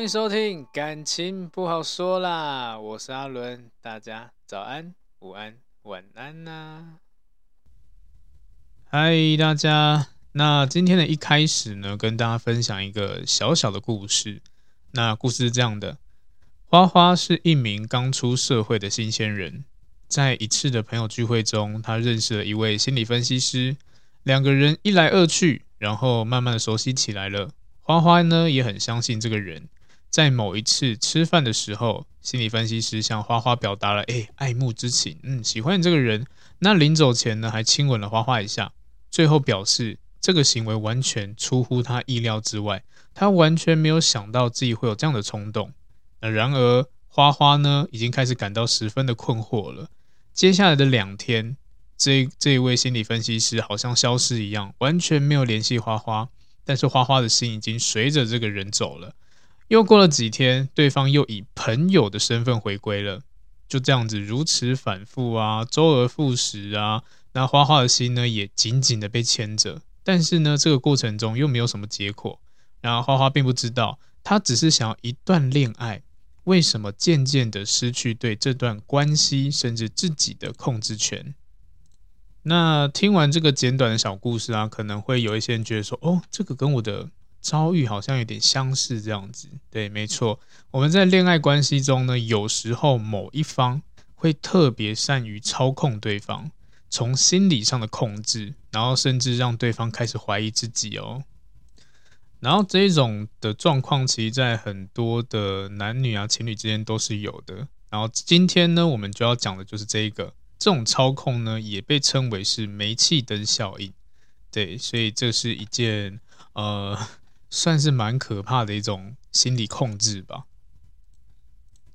欢迎收听，感情不好说啦，我是阿伦，大家早安、午安、晚安呐、嗨，大家，那今天的一开始呢，跟大家分享一个小小的故事。那故事是这样的：花花是一名刚出社会的新鲜人，在一次的朋友聚会中，他认识了一位心理分析师，两个人一来二去，然后慢慢的熟悉起来了。花花呢，也很相信这个人。在某一次吃饭的时候，心理分析师向花花表达了诶爱慕之情，嗯，喜欢你这个人。那临走前呢，还亲吻了花花一下，最后表示这个行为完全出乎他意料之外，他完全没有想到自己会有这样的冲动。那然而花花呢，已经开始感到十分的困惑了。接下来的两天，这这一位心理分析师好像消失一样，完全没有联系花花。但是花花的心已经随着这个人走了。又过了几天，对方又以朋友的身份回归了，就这样子如此反复啊，周而复始啊。那花花的心呢，也紧紧的被牵着。但是呢，这个过程中又没有什么结果。然后花花并不知道，她只是想要一段恋爱，为什么渐渐的失去对这段关系甚至自己的控制权？那听完这个简短的小故事啊，可能会有一些人觉得说，哦，这个跟我的。遭遇好像有点相似，这样子，对，没错。我们在恋爱关系中呢，有时候某一方会特别善于操控对方，从心理上的控制，然后甚至让对方开始怀疑自己哦。然后这种的状况，其实在很多的男女啊、情侣之间都是有的。然后今天呢，我们就要讲的就是这一个，这种操控呢，也被称为是煤气灯效应。对，所以这是一件呃。算是蛮可怕的一种心理控制吧。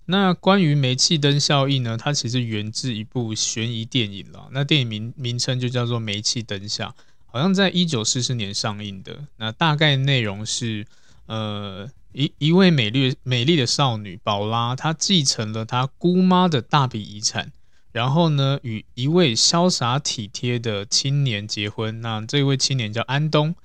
那关于煤气灯效应呢，它其实源自一部悬疑电影了。那电影名名称就叫做《煤气灯下》，好像在一九四四年上映的。那大概内容是，呃，一一位美丽美丽的少女宝拉，她继承了她姑妈的大笔遗产，然后呢，与一位潇洒体贴的青年结婚。那这位青年叫安东。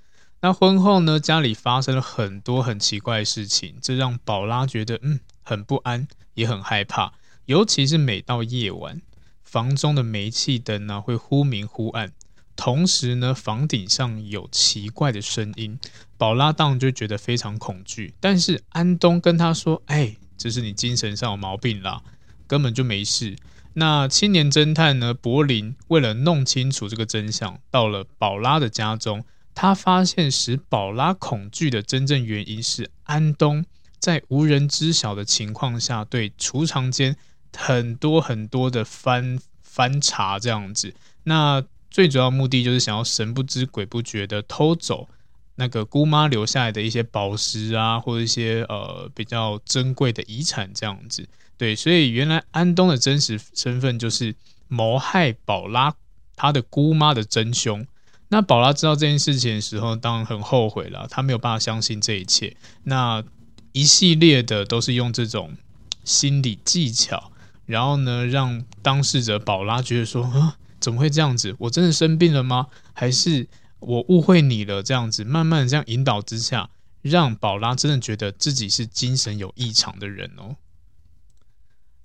那婚后呢，家里发生了很多很奇怪的事情，这让宝拉觉得嗯很不安，也很害怕。尤其是每到夜晚，房中的煤气灯呢会忽明忽暗，同时呢房顶上有奇怪的声音，宝拉当然就觉得非常恐惧。但是安东跟他说：“哎，这是你精神上有毛病啦，根本就没事。”那青年侦探呢，柏林为了弄清楚这个真相，到了宝拉的家中。他发现使宝拉恐惧的真正原因是安东在无人知晓的情况下，对储藏间很多很多的翻翻查这样子。那最主要目的就是想要神不知鬼不觉的偷走那个姑妈留下来的一些宝石啊，或者一些呃比较珍贵的遗产这样子。对，所以原来安东的真实身份就是谋害宝拉他的姑妈的真凶。那宝拉知道这件事情的时候，当然很后悔了。她没有办法相信这一切。那一系列的都是用这种心理技巧，然后呢，让当事者宝拉觉得说：“啊，怎么会这样子？我真的生病了吗？还是我误会你了？”这样子，慢慢这样引导之下，让宝拉真的觉得自己是精神有异常的人哦。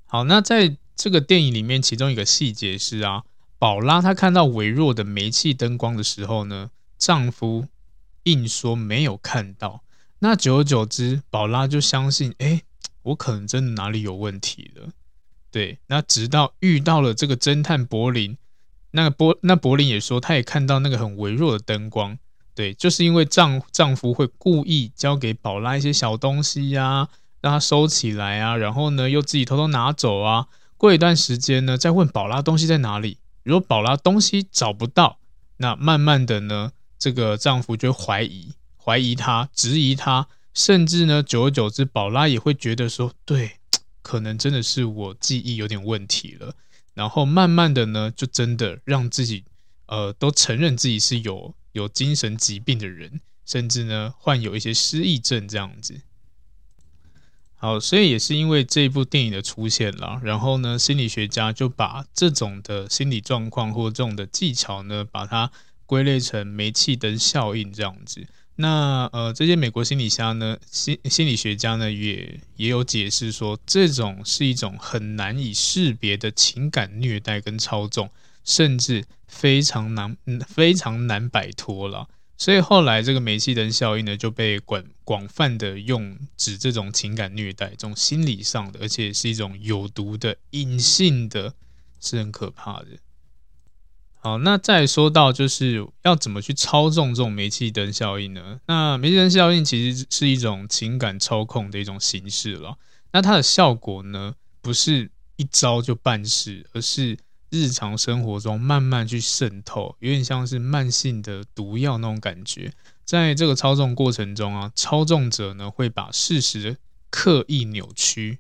好，那在这个电影里面，其中一个细节是啊。宝拉她看到微弱的煤气灯光的时候呢，丈夫硬说没有看到。那久而久之，宝拉就相信，哎，我可能真的哪里有问题了。对，那直到遇到了这个侦探柏林，那个柏那柏林也说，他也看到那个很微弱的灯光。对，就是因为丈丈夫会故意交给宝拉一些小东西呀、让她收起来啊，然后呢又自己偷偷拿走啊。过一段时间呢，再问宝拉东西在哪里。如果宝拉东西找不到，那慢慢的呢，这个丈夫就怀疑。怀疑她，质疑她，甚至呢，久而久之，宝拉也会觉得说，对，可能真的是我记忆有点问题了。然后慢慢的呢，就真的让自己，呃，都承认自己是有有精神疾病的人，甚至呢，患有一些失忆症这样子。好，所以也是因为这部电影的出现了，然后呢，心理学家就把这种的心理状况或这种的技巧呢，把它归类成煤气灯效应这样子。那呃，这些美国心理家呢，心心理学家呢，也也有解释说，这种是一种很难以识别的情感虐待跟操纵，甚至非常难，非常难摆脱了。所以后来这个煤气灯效应呢，就被广广泛的用指这种情感虐待，这种心理上的，而且是一种有毒的、隐性的，是很可怕的。好，那再说到就是要怎么去操纵这种煤气灯效应呢？那煤气灯效应其实是一种情感操控的一种形式了。那它的效果呢，不是一招就办事，而是日常生活中慢慢去渗透，有点像是慢性的毒药那种感觉。在这个操纵过程中啊，操纵者呢会把事实刻意扭曲。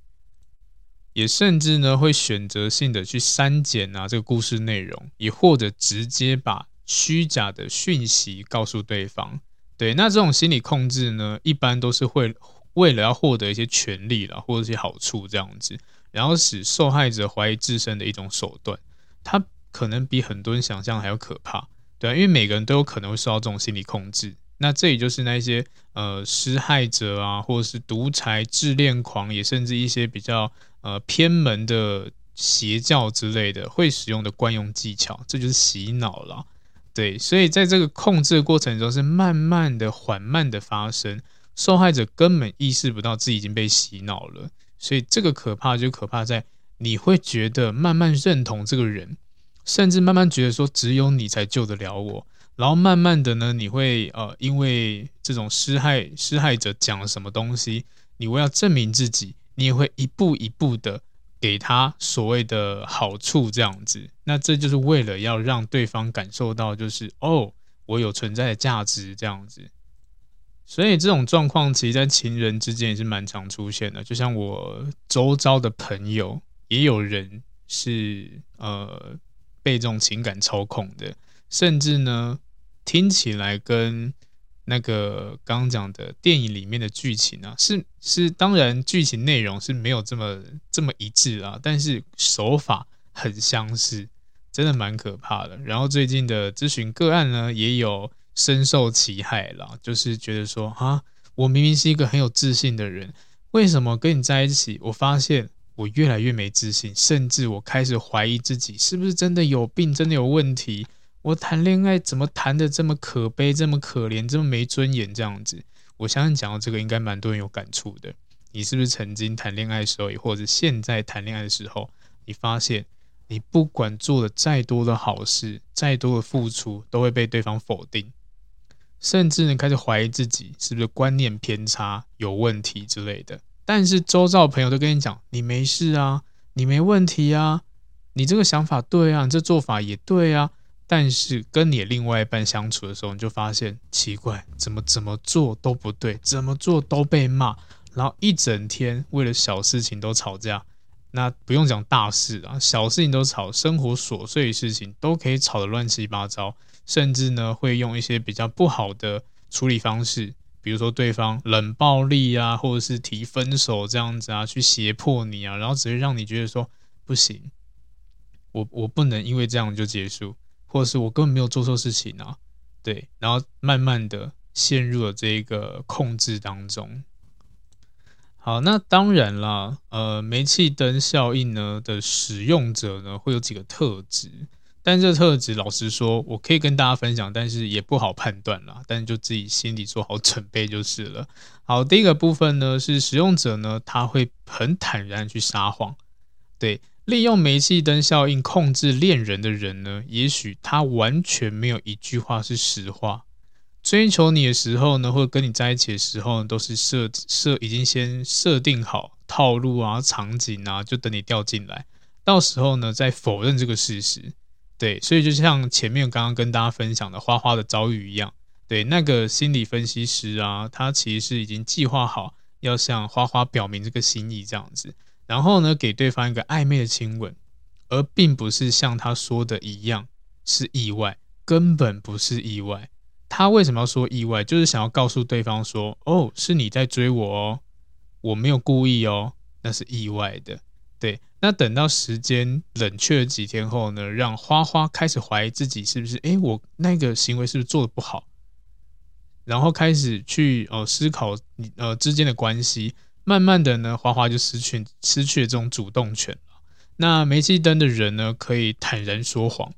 也甚至呢，会选择性的去删减啊这个故事内容，也或者直接把虚假的讯息告诉对方。对，那这种心理控制呢，一般都是会为了要获得一些权利啦，或者一些好处这样子，然后使受害者怀疑自身的一种手段。它可能比很多人想象还要可怕，对啊，因为每个人都有可能会受到这种心理控制。那这里就是那些呃施害者啊，或者是独裁、自恋狂，也甚至一些比较呃偏门的邪教之类的会使用的惯用技巧，这就是洗脑了。对，所以在这个控制的过程中是慢慢的、缓慢的发生，受害者根本意识不到自己已经被洗脑了。所以这个可怕就可怕在你会觉得慢慢认同这个人，甚至慢慢觉得说只有你才救得了我。然后慢慢的呢，你会呃，因为这种施害施害者讲了什么东西，你为要证明自己，你也会一步一步的给他所谓的好处，这样子。那这就是为了要让对方感受到，就是哦，我有存在的价值，这样子。所以这种状况，其实在情人之间也是蛮常出现的。就像我周遭的朋友，也有人是呃被这种情感操控的，甚至呢。听起来跟那个刚刚讲的电影里面的剧情啊，是是，当然剧情内容是没有这么这么一致啊，但是手法很相似，真的蛮可怕的。然后最近的咨询个案呢，也有深受其害啦，就是觉得说啊，我明明是一个很有自信的人，为什么跟你在一起，我发现我越来越没自信，甚至我开始怀疑自己是不是真的有病，真的有问题。我谈恋爱怎么谈得这么可悲，这么可怜，这么没尊严？这样子，我相信讲到这个，应该蛮多人有感触的。你是不是曾经谈恋爱的时候，或者现在谈恋爱的时候，你发现你不管做了再多的好事，再多的付出，都会被对方否定，甚至你开始怀疑自己是不是观念偏差、有问题之类的。但是周遭朋友都跟你讲，你没事啊，你没问题啊，你这个想法对啊，你这做法也对啊。但是跟你另外一半相处的时候，你就发现奇怪，怎么怎么做都不对，怎么做都被骂，然后一整天为了小事情都吵架。那不用讲大事啊，小事情都吵，生活琐碎的事情都可以吵得乱七八糟，甚至呢会用一些比较不好的处理方式，比如说对方冷暴力啊，或者是提分手这样子啊，去胁迫你啊，然后只会让你觉得说不行，我我不能因为这样就结束。或者是我根本没有做错事情啊，对，然后慢慢的陷入了这一个控制当中。好，那当然了，呃，煤气灯效应呢的使用者呢会有几个特质。但这特质，老实说，我可以跟大家分享，但是也不好判断啦。但就自己心里做好准备就是了。好，第一个部分呢，是使用者呢，他会很坦然去撒谎。对，利用煤气灯效应控制恋人的人呢，也许他完全没有一句话是实话。追求你的时候呢，或跟你在一起的时候呢，都是设设已经先设定好套路啊、场景啊，就等你掉进来，到时候呢，再否认这个事实。对，所以就像前面刚刚跟大家分享的花花的遭遇一样，对，那个心理分析师啊，他其实是已经计划好要向花花表明这个心意这样子，然后呢，给对方一个暧昧的亲吻，而并不是像他说的一样是意外，根本不是意外。他为什么要说意外？就是想要告诉对方说，哦，是你在追我哦，我没有故意哦，那是意外的。对，那等到时间冷却几天后呢，让花花开始怀疑自己是不是，诶，我那个行为是不是做的不好，然后开始去呃思考你呃之间的关系，慢慢的呢，花花就失去失去了这种主动权了。那煤气灯的人呢，可以坦然说谎，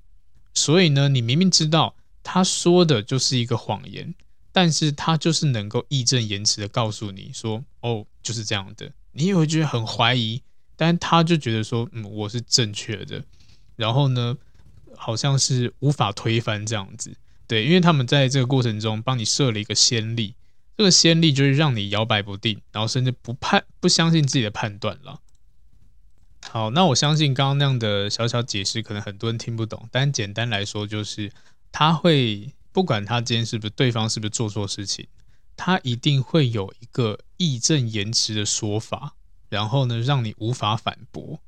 所以呢，你明明知道他说的就是一个谎言，但是他就是能够义正言辞的告诉你说，哦，就是这样的，你也会觉得很怀疑。但他就觉得说，嗯，我是正确的，然后呢，好像是无法推翻这样子，对，因为他们在这个过程中帮你设了一个先例，这个先例就是让你摇摆不定，然后甚至不判不相信自己的判断了。好，那我相信刚刚那样的小小解释，可能很多人听不懂，但简单来说就是，他会不管他今天是不是对方是不是做错事情，他一定会有一个义正言辞的说法。然后呢，让你无法反驳，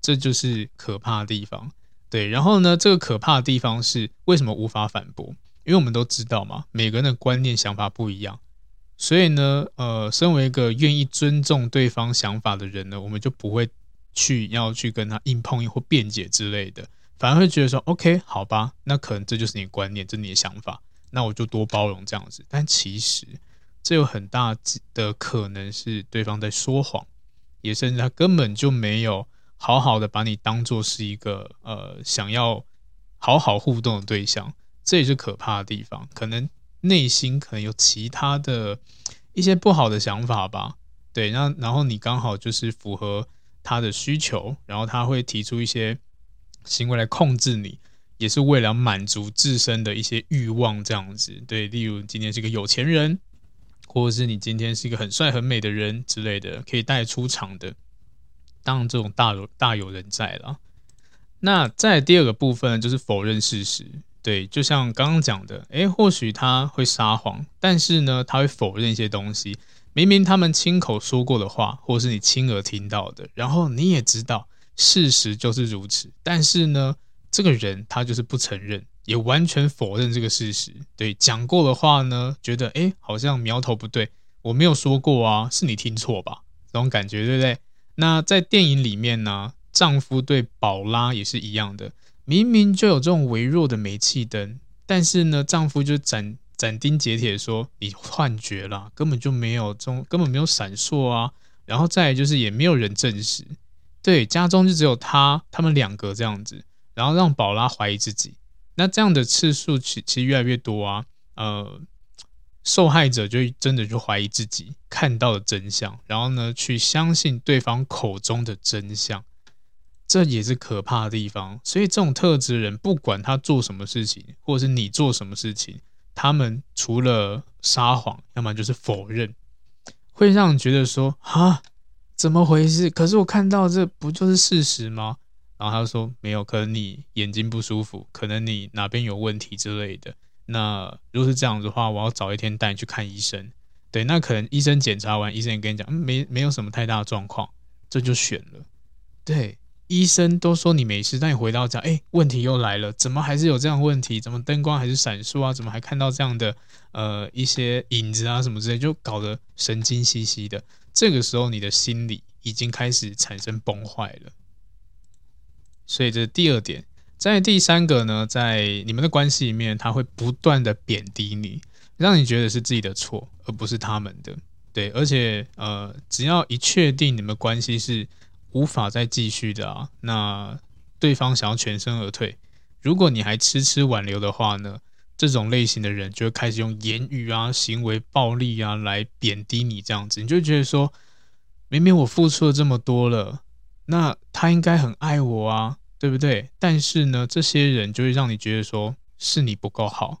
这就是可怕的地方。对，然后呢，这个可怕的地方是为什么无法反驳？因为我们都知道嘛，每个人的观念想法不一样，所以呢，呃，身为一个愿意尊重对方想法的人呢，我们就不会去要去跟他硬碰硬或辩解之类的，反而会觉得说，OK，好吧，那可能这就是你的观念，这是你的想法，那我就多包容这样子。但其实这有很大的可能是对方在说谎。也甚至他根本就没有好好的把你当做是一个呃想要好好互动的对象，这也是可怕的地方。可能内心可能有其他的一些不好的想法吧。对，那然后你刚好就是符合他的需求，然后他会提出一些行为来控制你，也是为了满足自身的一些欲望这样子。对，例如今天是个有钱人。或者是你今天是一个很帅很美的人之类的，可以带出场的，当然这种大有大有人在了。那在第二个部分就是否认事实，对，就像刚刚讲的，诶，或许他会撒谎，但是呢，他会否认一些东西，明明他们亲口说过的话，或是你亲耳听到的，然后你也知道事实就是如此，但是呢，这个人他就是不承认。也完全否认这个事实，对，讲过的话呢，觉得诶好像苗头不对，我没有说过啊，是你听错吧？这种感觉对不对？那在电影里面呢，丈夫对宝拉也是一样的，明明就有这种微弱的煤气灯，但是呢，丈夫就斩斩钉截铁说你幻觉啦，根本就没有这，根本没有闪烁啊，然后再就是也没有人证实，对，家中就只有他他们两个这样子，然后让宝拉怀疑自己。那这样的次数其其实越来越多啊，呃，受害者就真的就怀疑自己看到的真相，然后呢，去相信对方口中的真相，这也是可怕的地方。所以这种特质的人，不管他做什么事情，或者是你做什么事情，他们除了撒谎，要么就是否认，会让你觉得说啊，怎么回事？可是我看到这不就是事实吗？然后他说没有，可能你眼睛不舒服，可能你哪边有问题之类的。那如果是这样子的话，我要早一天带你去看医生。对，那可能医生检查完，医生也跟你讲，嗯，没没有什么太大的状况，这就选了。对，医生都说你没事，但你回到家，哎，问题又来了，怎么还是有这样问题？怎么灯光还是闪烁啊？怎么还看到这样的呃一些影子啊什么之类，就搞得神经兮兮的。这个时候你的心理已经开始产生崩坏了。所以这是第二点，在第三个呢，在你们的关系里面，他会不断的贬低你，让你觉得是自己的错，而不是他们的。对，而且呃，只要一确定你们关系是无法再继续的啊，那对方想要全身而退，如果你还迟迟挽留的话呢，这种类型的人就会开始用言语啊、行为暴力啊来贬低你，这样子，你就觉得说，明明我付出了这么多了，那他应该很爱我啊，对不对？但是呢，这些人就会让你觉得说是你不够好，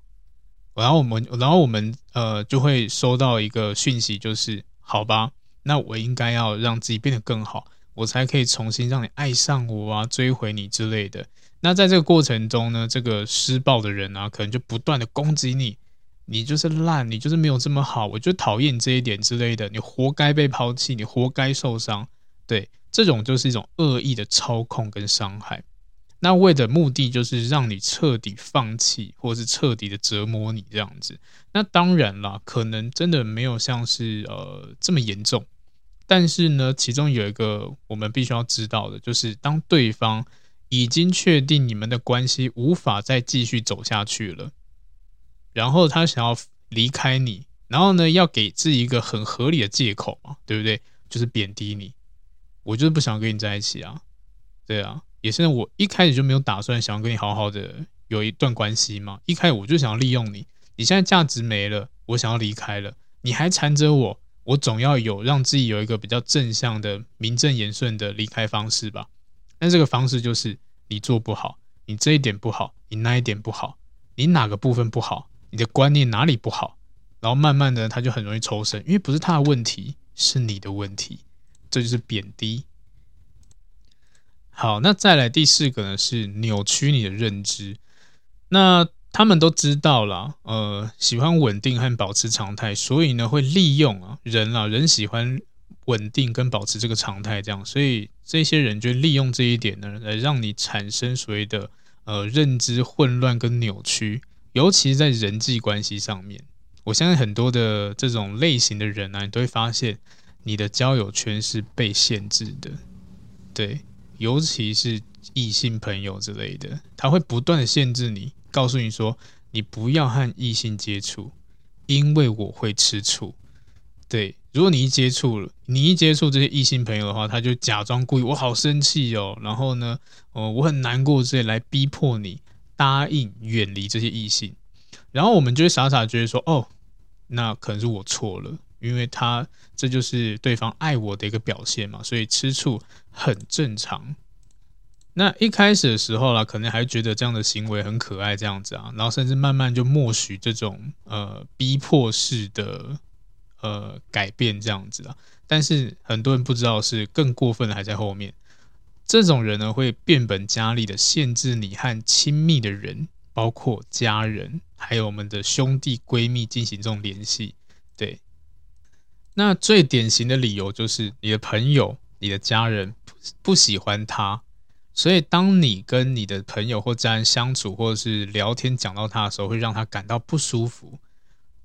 然后我们，然后我们呃就会收到一个讯息，就是好吧，那我应该要让自己变得更好，我才可以重新让你爱上我啊，追回你之类的。那在这个过程中呢，这个施暴的人啊，可能就不断的攻击你，你就是烂，你就是没有这么好，我就讨厌你这一点之类的，你活该被抛弃，你活该受伤。对，这种就是一种恶意的操控跟伤害。那为的目的就是让你彻底放弃，或是彻底的折磨你这样子。那当然啦，可能真的没有像是呃这么严重，但是呢，其中有一个我们必须要知道的，就是当对方。已经确定你们的关系无法再继续走下去了，然后他想要离开你，然后呢，要给自己一个很合理的借口嘛，对不对？就是贬低你，我就是不想跟你在一起啊，对啊，也是我一开始就没有打算想要跟你好好的有一段关系嘛，一开始我就想要利用你，你现在价值没了，我想要离开了，你还缠着我，我总要有让自己有一个比较正向的、名正言顺的离开方式吧。但这个方式就是你做不好，你这一点不好，你那一点不好，你哪个部分不好，你的观念哪里不好，然后慢慢的他就很容易抽身，因为不是他的问题，是你的问题，这就是贬低。好，那再来第四个呢，是扭曲你的认知。那他们都知道了，呃，喜欢稳定和保持常态，所以呢会利用啊人啊人喜欢。稳定跟保持这个常态，这样，所以这些人就利用这一点呢，来让你产生所谓的呃认知混乱跟扭曲，尤其是在人际关系上面。我相信很多的这种类型的人呢、啊，你都会发现你的交友圈是被限制的，对，尤其是异性朋友之类的，他会不断的限制你，告诉你说你不要和异性接触，因为我会吃醋，对。如果你一接触了，你一接触这些异性朋友的话，他就假装故意，我好生气哦，然后呢，哦，我很难过，这些来逼迫你答应远离这些异性，然后我们就会傻傻觉得说，哦，那可能是我错了，因为他这就是对方爱我的一个表现嘛，所以吃醋很正常。那一开始的时候啦，可能还觉得这样的行为很可爱，这样子啊，然后甚至慢慢就默许这种呃逼迫式的。呃，改变这样子啊，但是很多人不知道是更过分的还在后面。这种人呢，会变本加厉的限制你和亲密的人，包括家人，还有我们的兄弟闺蜜进行这种联系。对，那最典型的理由就是你的朋友、你的家人不不喜欢他，所以当你跟你的朋友或家人相处，或者是聊天讲到他的时候，会让他感到不舒服。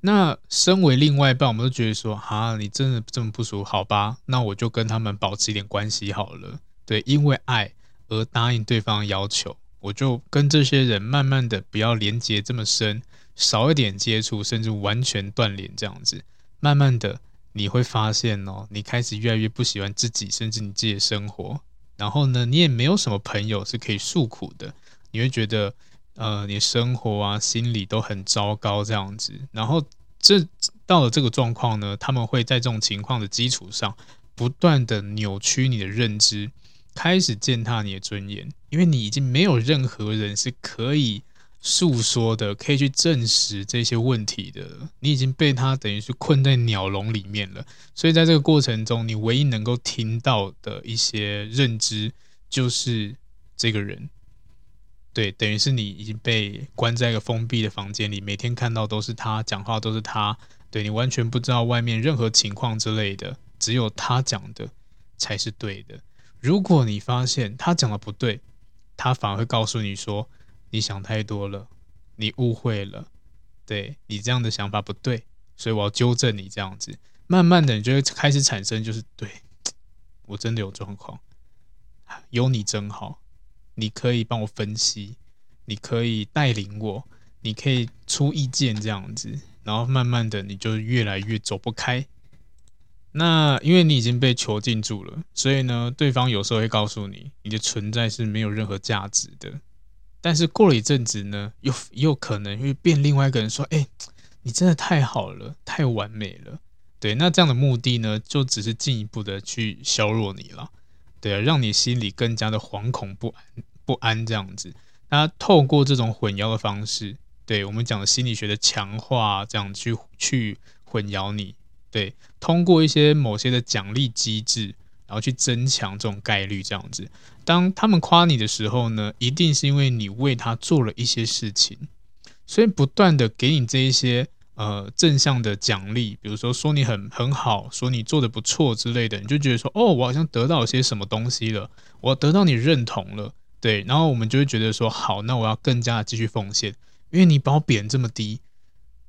那身为另外一半，我们都觉得说，啊，你真的这么不熟，好吧？那我就跟他们保持一点关系好了。对，因为爱而答应对方要求，我就跟这些人慢慢的不要连接这么深，少一点接触，甚至完全断联这样子。慢慢的，你会发现哦，你开始越来越不喜欢自己，甚至你自己的生活。然后呢，你也没有什么朋友是可以诉苦的，你会觉得。呃，你生活啊，心理都很糟糕这样子，然后这到了这个状况呢，他们会在这种情况的基础上，不断的扭曲你的认知，开始践踏你的尊严，因为你已经没有任何人是可以诉说的，可以去证实这些问题的，你已经被他等于是困在鸟笼里面了，所以在这个过程中，你唯一能够听到的一些认知就是这个人。对，等于是你已经被关在一个封闭的房间里，每天看到都是他讲话，都是他。对，你完全不知道外面任何情况之类的，只有他讲的才是对的。如果你发现他讲的不对，他反而会告诉你说：“你想太多了，你误会了，对，你这样的想法不对，所以我要纠正你。”这样子，慢慢的你就会开始产生，就是对，我真的有状况，有你真好。你可以帮我分析，你可以带领我，你可以出意见这样子，然后慢慢的你就越来越走不开。那因为你已经被囚禁住了，所以呢，对方有时候会告诉你，你的存在是没有任何价值的。但是过了一阵子呢，又又可能会变另外一个人说：“哎，你真的太好了，太完美了。”对，那这样的目的呢，就只是进一步的去削弱你了，对啊，让你心里更加的惶恐不安不安这样子。那透过这种混淆的方式，对我们讲的心理学的强化，这样去去混淆你，对，通过一些某些的奖励机制，然后去增强这种概率，这样子。当他们夸你的时候呢，一定是因为你为他做了一些事情，所以不断的给你这一些呃正向的奖励，比如说说你很很好，说你做的不错之类的，你就觉得说，哦，我好像得到些什么东西了，我得到你认同了。对，然后我们就会觉得说，好，那我要更加的继续奉献，因为你把我贬这么低，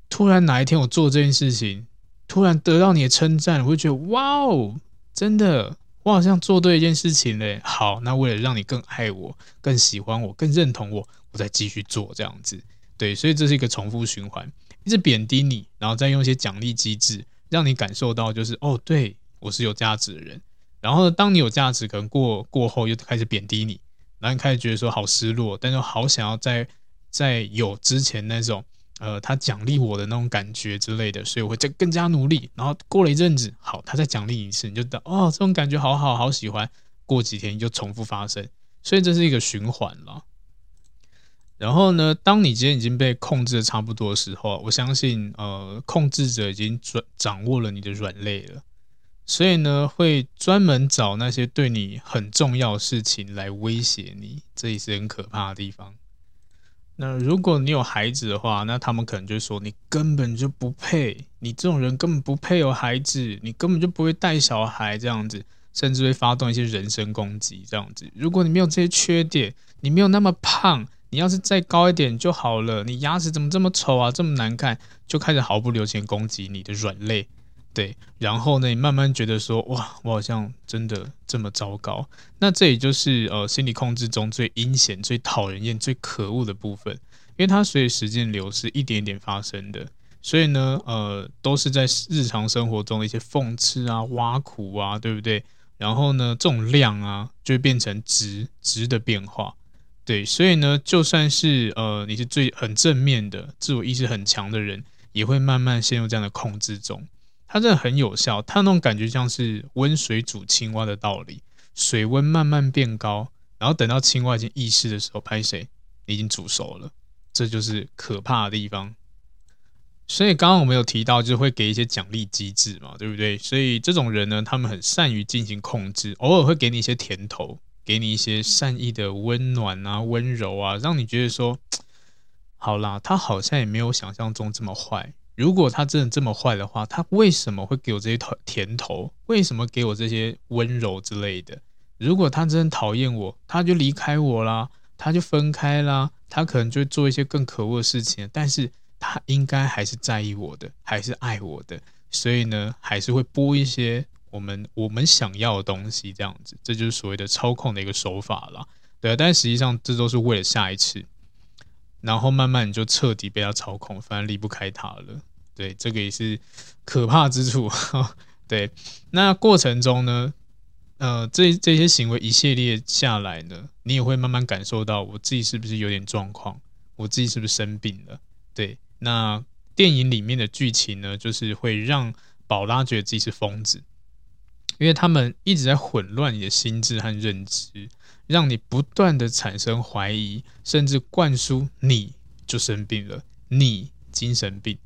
突然哪一天我做这件事情，突然得到你的称赞，我会觉得哇哦，真的，我好像做对一件事情嘞。好，那为了让你更爱我、更喜欢我、更认同我，我再继续做这样子。对，所以这是一个重复循环，一直贬低你，然后再用一些奖励机制，让你感受到就是哦，对我是有价值的人。然后呢，当你有价值，可能过过后又开始贬低你。然后你开始觉得说好失落，但是好想要再再有之前那种呃他奖励我的那种感觉之类的，所以我会再更加努力。然后过了一阵子，好，他再奖励你一次，你就知道哦，这种感觉好好好喜欢。过几天就重复发生，所以这是一个循环了。然后呢，当你今天已经被控制的差不多的时候，我相信呃控制者已经转掌握了你的软肋了。所以呢，会专门找那些对你很重要的事情来威胁你，这也是很可怕的地方。那如果你有孩子的话，那他们可能就说你根本就不配，你这种人根本不配有孩子，你根本就不会带小孩这样子，甚至会发动一些人身攻击这样子。如果你没有这些缺点，你没有那么胖，你要是再高一点就好了。你牙齿怎么这么丑啊，这么难看，就开始毫不留情攻击你的软肋。对，然后呢，你慢慢觉得说，哇，我好像真的这么糟糕。那这也就是呃，心理控制中最阴险、最讨人厌、最可恶的部分，因为它随着时间流逝，一点一点发生的。所以呢，呃，都是在日常生活中的一些讽刺啊、挖苦啊，对不对？然后呢，这种量啊，就会变成值，值的变化。对，所以呢，就算是呃，你是最很正面的、自我意识很强的人，也会慢慢陷入这样的控制中。它真的很有效，它那种感觉像是温水煮青蛙的道理，水温慢慢变高，然后等到青蛙已经意识的时候，拍谁你已经煮熟了，这就是可怕的地方。所以刚刚我们有提到，就是会给一些奖励机制嘛，对不对？所以这种人呢，他们很善于进行控制，偶尔会给你一些甜头，给你一些善意的温暖啊、温柔啊，让你觉得说，好啦，他好像也没有想象中这么坏。如果他真的这么坏的话，他为什么会给我这些甜头？为什么给我这些温柔之类的？如果他真的讨厌我，他就离开我啦，他就分开啦，他可能就会做一些更可恶的事情。但是他应该还是在意我的，还是爱我的，所以呢，还是会播一些我们我们想要的东西，这样子，这就是所谓的操控的一个手法啦。对啊，但实际上这都是为了下一次，然后慢慢你就彻底被他操控，反正离不开他了。对，这个也是可怕之处。对，那过程中呢，呃，这这些行为一系列下来呢，你也会慢慢感受到我自己是不是有点状况，我自己是不是生病了？对，那电影里面的剧情呢，就是会让宝拉觉得自己是疯子，因为他们一直在混乱你的心智和认知，让你不断的产生怀疑，甚至灌输你就生病了，你精神病。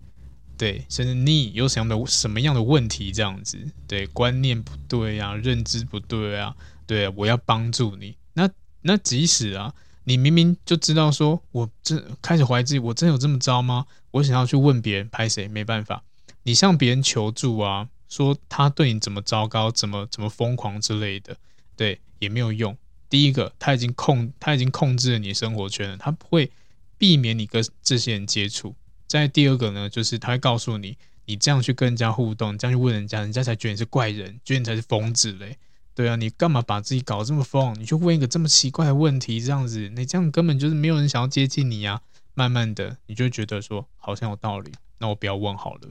对，甚至你有什么的什么样的问题，这样子，对，观念不对啊，认知不对啊，对，我要帮助你。那那即使啊，你明明就知道说，我这开始怀疑自己，我真有这么糟吗？我想要去问别人，拍谁？没办法，你向别人求助啊，说他对你怎么糟糕，怎么怎么疯狂之类的，对，也没有用。第一个，他已经控他已经控制了你生活圈了，他不会避免你跟这些人接触。再第二个呢，就是他会告诉你，你这样去跟人家互动，这样去问人家，人家才觉得你是怪人，觉得你才是疯子嘞。对啊，你干嘛把自己搞这么疯？你就问一个这么奇怪的问题，这样子，你这样根本就是没有人想要接近你呀。慢慢的，你就觉得说好像有道理，那我不要问好了。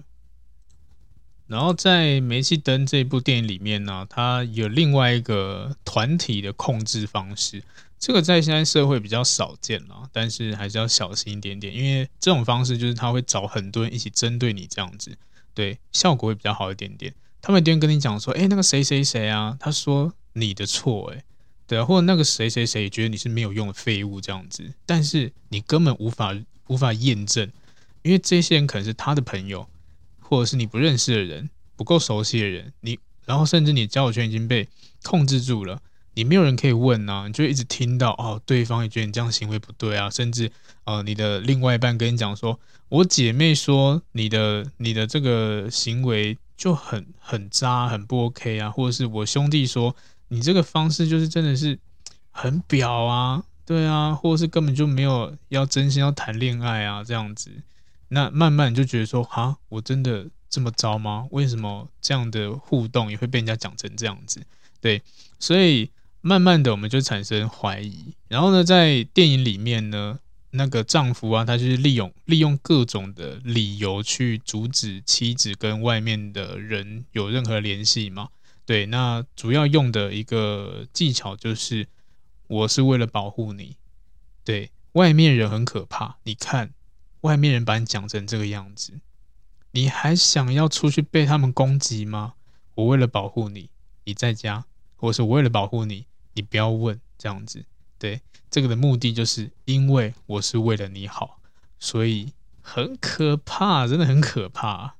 然后在《煤气灯》这部电影里面呢，它有另外一个团体的控制方式。这个在现在社会比较少见了，但是还是要小心一点点，因为这种方式就是他会找很多人一起针对你这样子，对，效果会比较好一点点。他们一定跟你讲说，哎，那个谁谁谁啊，他说你的错，哎，对啊，或者那个谁谁谁觉得你是没有用的废物这样子，但是你根本无法无法验证，因为这些人可能是他的朋友，或者是你不认识的人，不够熟悉的人，你然后甚至你交友圈已经被控制住了。你没有人可以问啊，你就一直听到哦，对方也觉得你这样行为不对啊，甚至呃，你的另外一半跟你讲说，我姐妹说你的你的这个行为就很很渣，很不 OK 啊，或者是我兄弟说你这个方式就是真的是很婊啊，对啊，或者是根本就没有要真心要谈恋爱啊这样子，那慢慢就觉得说啊，我真的这么糟吗？为什么这样的互动也会被人家讲成这样子？对，所以。慢慢的，我们就产生怀疑。然后呢，在电影里面呢，那个丈夫啊，他就是利用利用各种的理由去阻止妻子跟外面的人有任何联系嘛。对，那主要用的一个技巧就是，我是为了保护你。对，外面人很可怕，你看，外面人把你讲成这个样子，你还想要出去被他们攻击吗？我为了保护你，你在家，或是我为了保护你。你不要问这样子，对，这个的目的就是因为我是为了你好，所以很可怕，真的很可怕。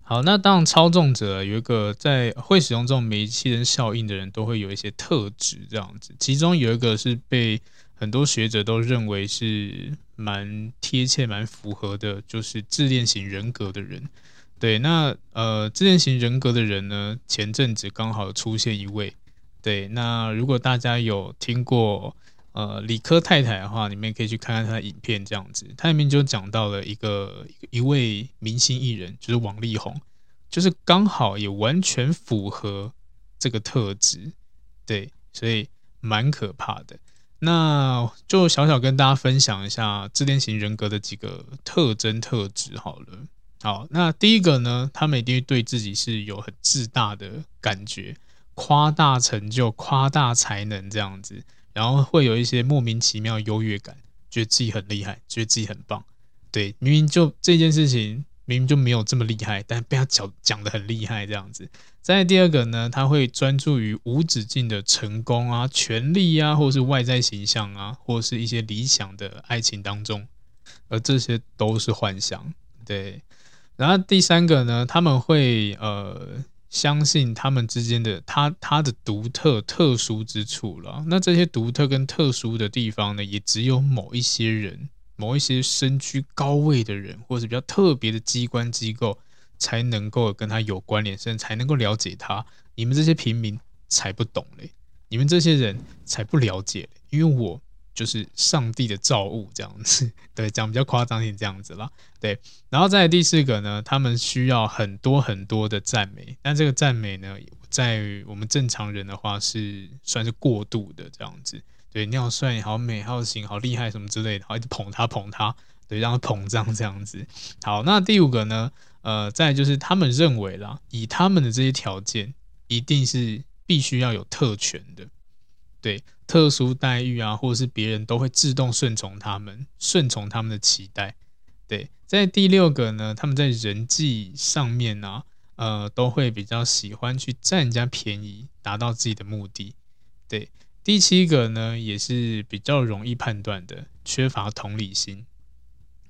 好，那当然操纵者有一个在会使用这种煤气人效应的人都会有一些特质这样子，其中有一个是被很多学者都认为是蛮贴切、蛮符合的，就是自恋型人格的人。对，那呃，自恋型人格的人呢，前阵子刚好出现一位。对，那如果大家有听过呃理科太太的话，你们也可以去看看她的影片，这样子，它里面就讲到了一个一位明星艺人，就是王力宏，就是刚好也完全符合这个特质，对，所以蛮可怕的。那就小小跟大家分享一下自恋型人格的几个特征特质好了。好，那第一个呢，他们一定对自己是有很自大的感觉。夸大成就、夸大才能这样子，然后会有一些莫名其妙优越感，觉得自己很厉害，觉得自己很棒。对，明明就这件事情明明就没有这么厉害，但被他讲讲的很厉害这样子。再第二个呢，他会专注于无止境的成功啊、权力啊，或是外在形象啊，或是一些理想的爱情当中，而这些都是幻想。对，然后第三个呢，他们会呃。相信他们之间的他他的独特特殊之处了。那这些独特跟特殊的地方呢，也只有某一些人、某一些身居高位的人，或者是比较特别的机关机构，才能够跟他有关联，甚至才能够了解他。你们这些平民才不懂嘞，你们这些人才不了解，因为我。就是上帝的造物这样子，对，讲比较夸张一点这样子啦，对。然后再第四个呢，他们需要很多很多的赞美，但这个赞美呢，在我们正常人的话是算是过度的这样子，对，你好帅，好美，好型，好厉害什么之类的，好一直捧他捧他，对，让他膨胀这样子。好，那第五个呢，呃，再就是他们认为啦，以他们的这些条件，一定是必须要有特权的。对，特殊待遇啊，或者是别人都会自动顺从他们，顺从他们的期待。对，在第六个呢，他们在人际上面呢、呃，都会比较喜欢去占人家便宜，达到自己的目的。对，第七个呢，也是比较容易判断的，缺乏同理心。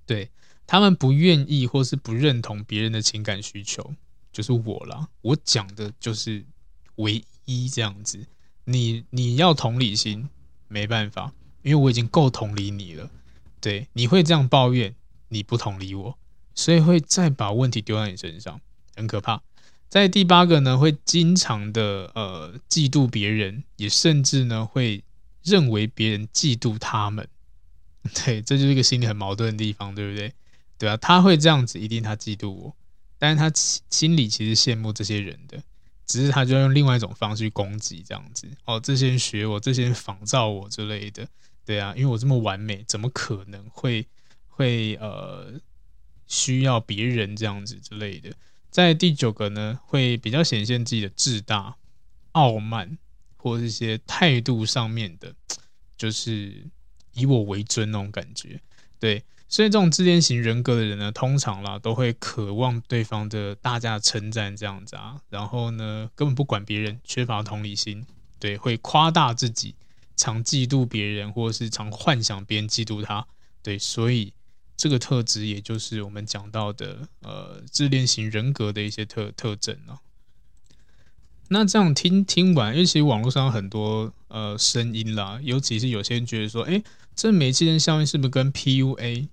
对，他们不愿意或是不认同别人的情感需求，就是我啦，我讲的就是唯一这样子。你你要同理心，没办法，因为我已经够同理你了。对，你会这样抱怨，你不同理我，所以会再把问题丢在你身上，很可怕。在第八个呢，会经常的呃嫉妒别人，也甚至呢会认为别人嫉妒他们。对，这就是一个心里很矛盾的地方，对不对？对啊，他会这样子，一定他嫉妒我，但是他心里其实羡慕这些人的。只是他就要用另外一种方式攻击这样子哦，这些人学我，这些人仿造我之类的，对啊，因为我这么完美，怎么可能会会呃需要别人这样子之类的？在第九个呢，会比较显现自己的自大、傲慢，或是一些态度上面的就是以我为尊那种感觉。对，所以这种自恋型人格的人呢，通常啦都会渴望对方的大家称赞这样子啊，然后呢根本不管别人，缺乏同理心，对，会夸大自己，常嫉妒别人，或是常幻想别人嫉妒他，对，所以这个特质也就是我们讲到的呃自恋型人格的一些特特征了。那这样听听完，因为其实网络上有很多呃声音啦，尤其是有些人觉得说，哎，这煤气灯效应是不是跟 PUA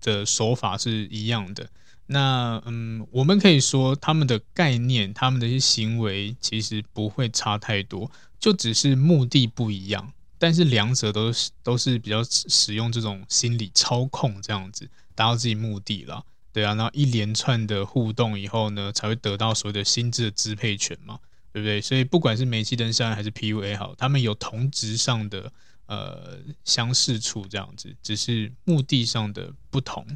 的手法是一样的？那嗯，我们可以说他们的概念、他们的一些行为其实不会差太多，就只是目的不一样。但是两者都是都是比较使用这种心理操控这样子达到自己目的了，对啊，然后一连串的互动以后呢，才会得到所谓的心智的支配权嘛。对不对？所以不管是煤气灯效应还是 PUA 好，他们有同质上的呃相似处，这样子，只是目的上的不同。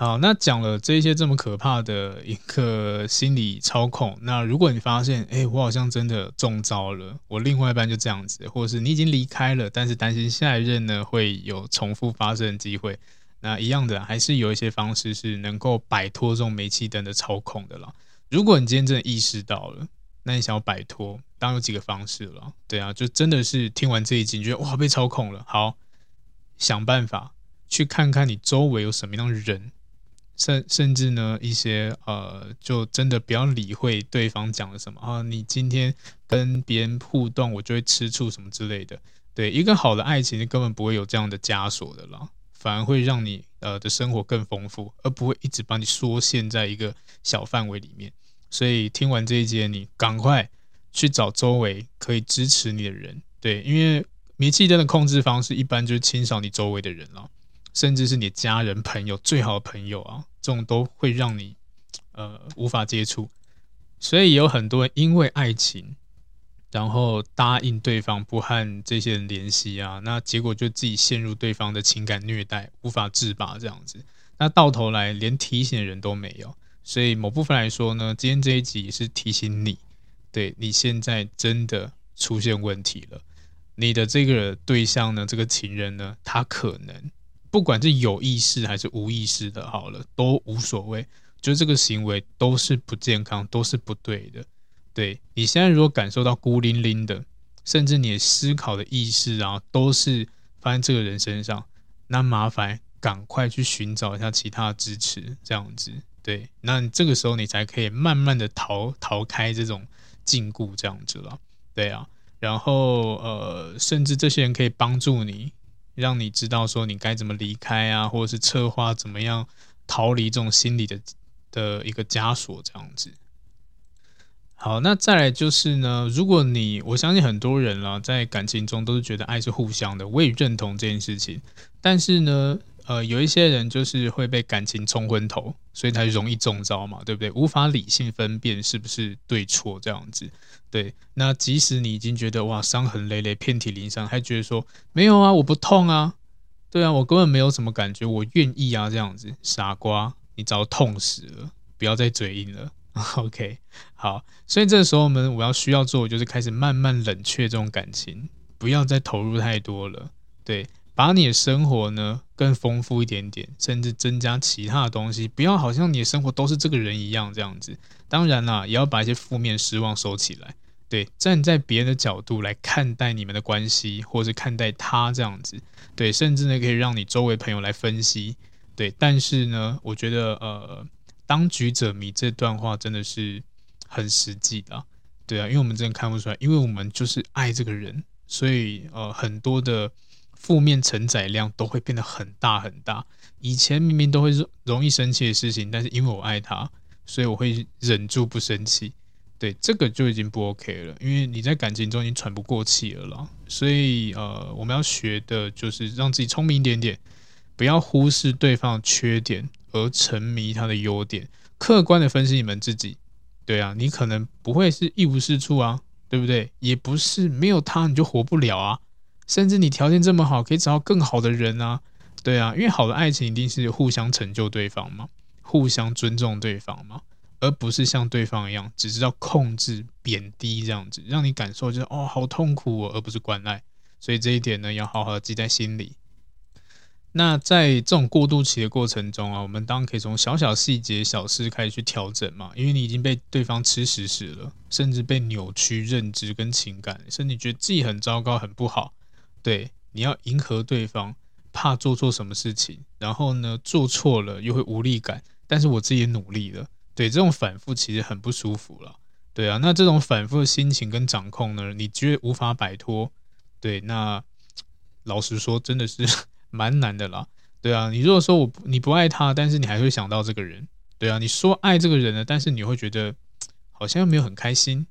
好，那讲了这些这么可怕的一个心理操控，那如果你发现，哎，我好像真的中招了，我另外一半就这样子，或者是你已经离开了，但是担心下一任呢会有重复发生的机会，那一样的还是有一些方式是能够摆脱这种煤气灯的操控的啦。如果你今天真的意识到了，那你想要摆脱，当然有几个方式了。对啊，就真的是听完这一集，你觉得哇被操控了，好，想办法去看看你周围有什么样的人，甚甚至呢一些呃，就真的不要理会对方讲了什么啊。你今天跟别人互动，我就会吃醋什么之类的。对，一个好的爱情根本不会有这样的枷锁的啦。反而会让你呃的生活更丰富，而不会一直把你缩限在一个小范围里面。所以听完这一节，你赶快去找周围可以支持你的人，对，因为煤气灯的控制方式一般就是清扫你周围的人了，甚至是你家人、朋友、最好的朋友啊，这种都会让你呃无法接触。所以有很多因为爱情。然后答应对方不和这些人联系啊，那结果就自己陷入对方的情感虐待，无法自拔这样子。那到头来连提醒的人都没有，所以某部分来说呢，今天这一集是提醒你，对你现在真的出现问题了。你的这个对象呢，这个情人呢，他可能不管是有意识还是无意识的，好了，都无所谓，就这个行为都是不健康，都是不对的。对，你现在如果感受到孤零零的，甚至你的思考的意识啊，都是放在这个人身上，那麻烦赶快去寻找一下其他支持，这样子，对，那这个时候你才可以慢慢的逃逃开这种禁锢，这样子了，对啊，然后呃，甚至这些人可以帮助你，让你知道说你该怎么离开啊，或者是策划怎么样逃离这种心理的的一个枷锁，这样子。好，那再来就是呢，如果你，我相信很多人啦，在感情中都是觉得爱是互相的，我也认同这件事情。但是呢，呃，有一些人就是会被感情冲昏头，所以才容易中招嘛，对不对？无法理性分辨是不是对错这样子。对，那即使你已经觉得哇，伤痕累累，遍体鳞伤，还觉得说没有啊，我不痛啊，对啊，我根本没有什么感觉，我愿意啊，这样子，傻瓜，你早痛死了，不要再嘴硬了。OK，好，所以这个时候我们我要需要做的就是开始慢慢冷却这种感情，不要再投入太多了。对，把你的生活呢更丰富一点点，甚至增加其他的东西，不要好像你的生活都是这个人一样这样子。当然啦，也要把一些负面失望收起来。对，站在别人的角度来看待你们的关系，或是看待他这样子。对，甚至呢可以让你周围朋友来分析。对，但是呢，我觉得呃。当局者迷这段话真的是很实际的，对啊，因为我们真的看不出来，因为我们就是爱这个人，所以呃很多的负面承载量都会变得很大很大。以前明明都会容易生气的事情，但是因为我爱他，所以我会忍住不生气。对，这个就已经不 OK 了，因为你在感情中已经喘不过气了啦。所以呃，我们要学的就是让自己聪明一点点，不要忽视对方的缺点。而沉迷他的优点，客观的分析你们自己，对啊，你可能不会是一无是处啊，对不对？也不是没有他你就活不了啊，甚至你条件这么好，可以找到更好的人啊，对啊，因为好的爱情一定是互相成就对方嘛，互相尊重对方嘛，而不是像对方一样只知道控制、贬低这样子，让你感受就是哦好痛苦哦，而不是关爱。所以这一点呢，要好好的记在心里。那在这种过渡期的过程中啊，我们当然可以从小小细节、小事开始去调整嘛，因为你已经被对方吃死死了，甚至被扭曲认知跟情感，甚至你觉得自己很糟糕、很不好。对，你要迎合对方，怕做错什么事情，然后呢，做错了又会无力感，但是我自己努力了。对，这种反复其实很不舒服了。对啊，那这种反复的心情跟掌控呢，你觉得无法摆脱？对，那老实说，真的是。蛮难的啦，对啊，你如果说我你不爱他，但是你还会想到这个人，对啊，你说爱这个人呢，但是你会觉得好像又没有很开心，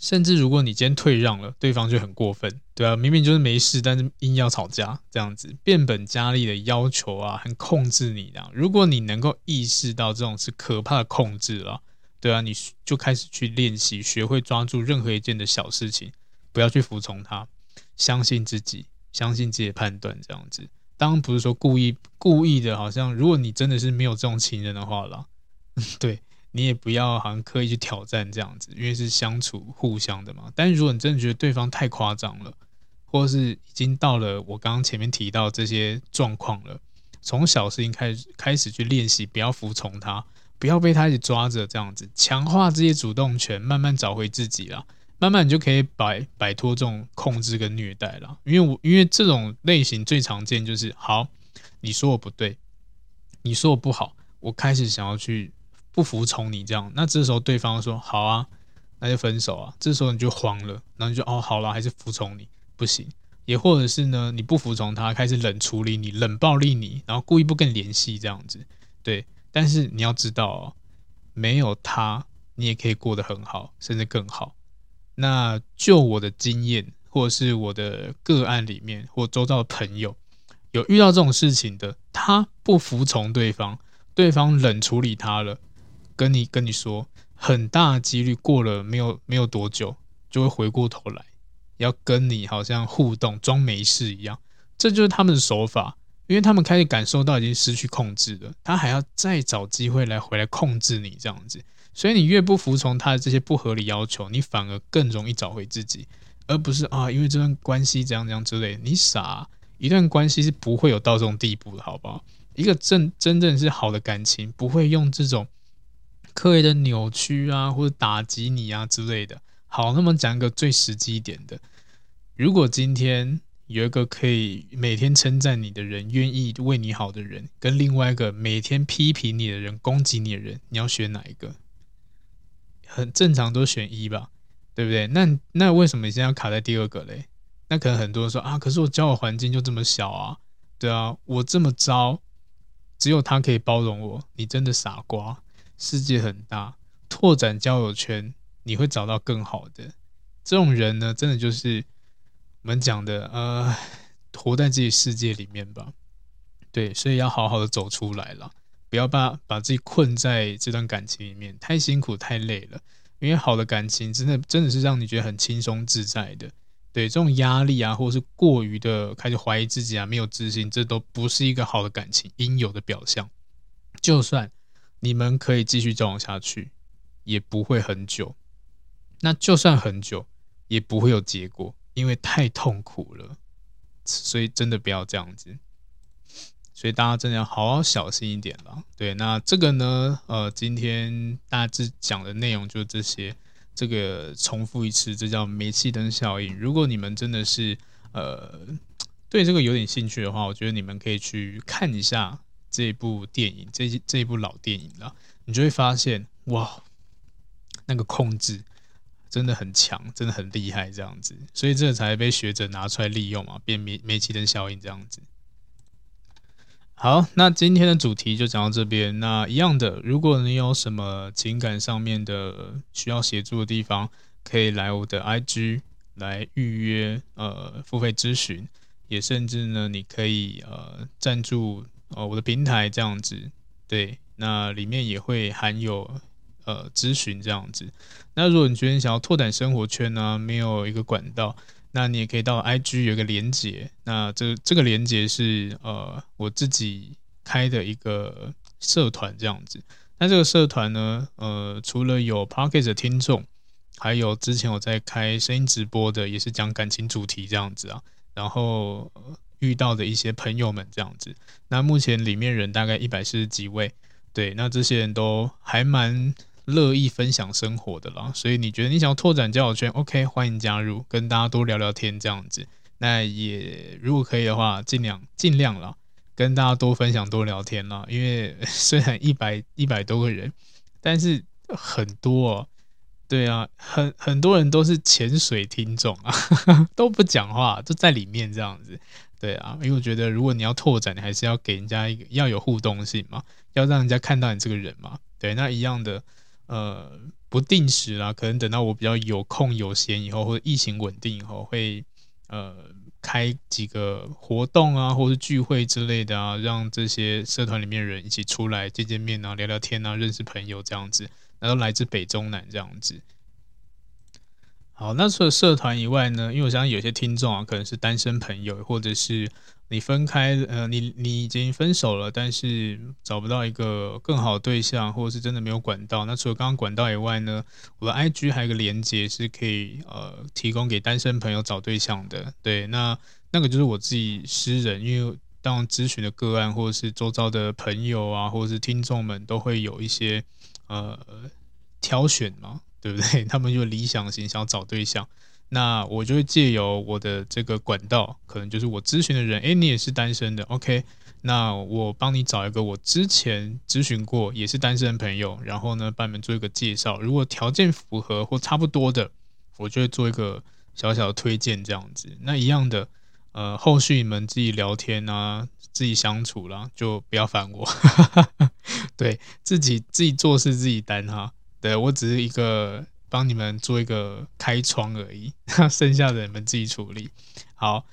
甚至如果你今天退让了，对方就很过分，对啊，明明就是没事，但是硬要吵架，这样子变本加厉的要求啊，很控制你这样。如果你能够意识到这种是可怕的控制了，对啊，你就开始去练习，学会抓住任何一件的小事情，不要去服从他，相信自己。相信自己的判断，这样子。当然不是说故意故意的，好像如果你真的是没有这种情人的话啦，对你也不要好像刻意去挑战这样子，因为是相处互相的嘛。但是如果你真的觉得对方太夸张了，或者是已经到了我刚刚前面提到这些状况了，从小事情开始开始去练习，不要服从他，不要被他一直抓着这样子，强化这些主动权，慢慢找回自己啦。慢慢你就可以摆摆脱这种控制跟虐待了，因为我因为这种类型最常见就是，好，你说我不对，你说我不好，我开始想要去不服从你这样，那这时候对方说好啊，那就分手啊，这时候你就慌了，然后你就哦好了，还是服从你不行，也或者是呢你不服从他，开始冷处理你，冷暴力你，然后故意不跟你联系这样子，对，但是你要知道哦，没有他你也可以过得很好，甚至更好。那就我的经验，或者是我的个案里面，或周遭的朋友有遇到这种事情的，他不服从对方，对方冷处理他了，跟你跟你说，很大几率过了没有没有多久，就会回过头来，要跟你好像互动，装没事一样，这就是他们的手法，因为他们开始感受到已经失去控制了，他还要再找机会来回来控制你这样子。所以你越不服从他的这些不合理要求，你反而更容易找回自己，而不是啊，因为这段关系怎样怎样之类。你傻，一段关系是不会有到这种地步的，好不好？一个真真正是好的感情，不会用这种刻意的扭曲啊，或者打击你啊之类的。好，那么讲一个最实际一点的，如果今天有一个可以每天称赞你的人，愿意为你好的人，跟另外一个每天批评你的人、攻击你的人，你要选哪一个？很正常，都选一吧，对不对？那那为什么你现在要卡在第二个嘞？那可能很多人说啊，可是我交友环境就这么小啊，对啊，我这么糟，只有他可以包容我。你真的傻瓜，世界很大，拓展交友圈，你会找到更好的。这种人呢，真的就是我们讲的，呃，活在自己世界里面吧。对，所以要好好的走出来了。不要把把自己困在这段感情里面，太辛苦太累了。因为好的感情真的真的是让你觉得很轻松自在的。对，这种压力啊，或者是过于的开始怀疑自己啊，没有自信，这都不是一个好的感情应有的表象。就算你们可以继续交往下去，也不会很久。那就算很久，也不会有结果，因为太痛苦了。所以真的不要这样子。所以大家真的要好好小心一点了。对，那这个呢，呃，今天大致讲的内容就这些。这个重复一次，这叫煤气灯效应。如果你们真的是呃对这个有点兴趣的话，我觉得你们可以去看一下这一部电影，这这一部老电影了，你就会发现哇，那个控制真的很强，真的很厉害，这样子。所以这才被学者拿出来利用嘛，变煤煤气灯效应这样子。好，那今天的主题就讲到这边。那一样的，如果你有什么情感上面的需要协助的地方，可以来我的 IG 来预约呃付费咨询，也甚至呢，你可以呃赞助呃我的平台这样子。对，那里面也会含有呃咨询这样子。那如果你觉得你想要拓展生活圈呢，没有一个管道。那你也可以到 IG 有一个连接，那这这个连接是呃我自己开的一个社团这样子。那这个社团呢，呃，除了有 Podcast 的听众，还有之前我在开声音直播的，也是讲感情主题这样子啊。然后遇到的一些朋友们这样子，那目前里面人大概一百四十几位，对，那这些人都还蛮乐意分享生活的啦。所以你觉得你想要拓展交友圈，OK，欢迎加入，跟大家多聊聊天这样子。那也如果可以的话，尽量尽量啦，跟大家多分享多聊天啦。因为 虽然一百一百多个人，但是很多哦。对啊，很很多人都是潜水听众啊，都不讲话，就在里面这样子。对啊，因为我觉得如果你要拓展，你还是要给人家一个要有互动性嘛，要让人家看到你这个人嘛。对，那一样的，呃，不定时啦，可能等到我比较有空有闲以后，或者疫情稳定以后，会呃开几个活动啊，或者聚会之类的啊，让这些社团里面人一起出来见见面啊，聊聊天啊，认识朋友这样子。那都来自北中南这样子。好，那除了社团以外呢？因为我相信有些听众啊，可能是单身朋友，或者是你分开，呃，你你已经分手了，但是找不到一个更好对象，或者是真的没有管道。那除了刚刚管道以外呢，我的 IG 还有一个连接是可以呃提供给单身朋友找对象的。对，那那个就是我自己私人，因为当咨询的个案，或者是周遭的朋友啊，或者是听众们都会有一些。呃，挑选嘛，对不对？他们就理想型，想找对象，那我就会借由我的这个管道，可能就是我咨询的人，诶，你也是单身的，OK？那我帮你找一个我之前咨询过也是单身的朋友，然后呢，帮你们做一个介绍。如果条件符合或差不多的，我就会做一个小小的推荐，这样子。那一样的，呃，后续你们自己聊天啊，自己相处啦，就不要烦我。对自己自己做事自己担哈，对，我只是一个帮你们做一个开窗而已，剩下的你们自己处理。好，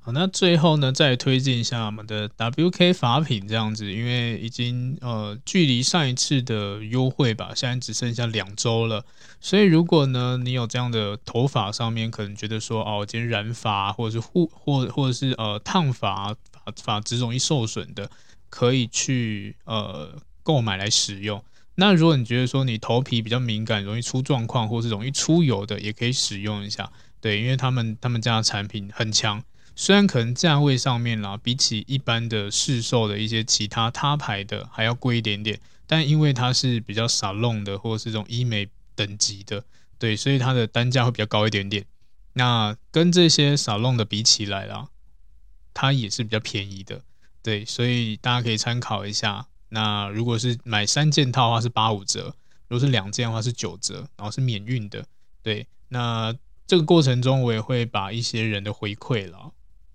好，那最后呢，再推荐一下我们的 WK 发品这样子，因为已经呃距离上一次的优惠吧，现在只剩下两周了，所以如果呢你有这样的头发上面可能觉得说哦，今天染发或者是护或或者是呃烫发发发质容易受损的。可以去呃购买来使用。那如果你觉得说你头皮比较敏感，容易出状况，或是容易出油的，也可以使用一下。对，因为他们他们家的产品很强，虽然可能价位上面啦，比起一般的市售的一些其他他牌的还要贵一点点，但因为它是比较 salon 的，或者是这种医美等级的，对，所以它的单价会比较高一点点。那跟这些 salon 的比起来啦，它也是比较便宜的。对，所以大家可以参考一下。那如果是买三件套的话是八五折，如果是两件的话是九折，然后是免运的。对，那这个过程中我也会把一些人的回馈啦，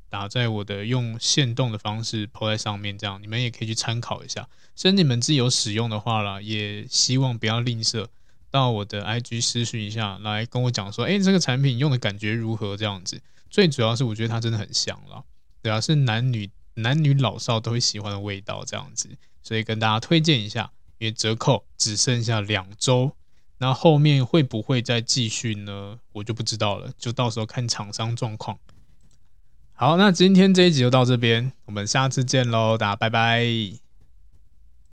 打在我的用限动的方式抛在上面，这样你们也可以去参考一下。甚至你们自己有使用的话啦，也希望不要吝啬，到我的 IG 私讯一下，来跟我讲说，哎，这个产品用的感觉如何？这样子，最主要是我觉得它真的很香啦，对啊，是男女。男女老少都会喜欢的味道，这样子，所以跟大家推荐一下，因为折扣只剩下两周，那后面会不会再继续呢？我就不知道了，就到时候看厂商状况。好，那今天这一集就到这边，我们下次见喽，大家拜拜。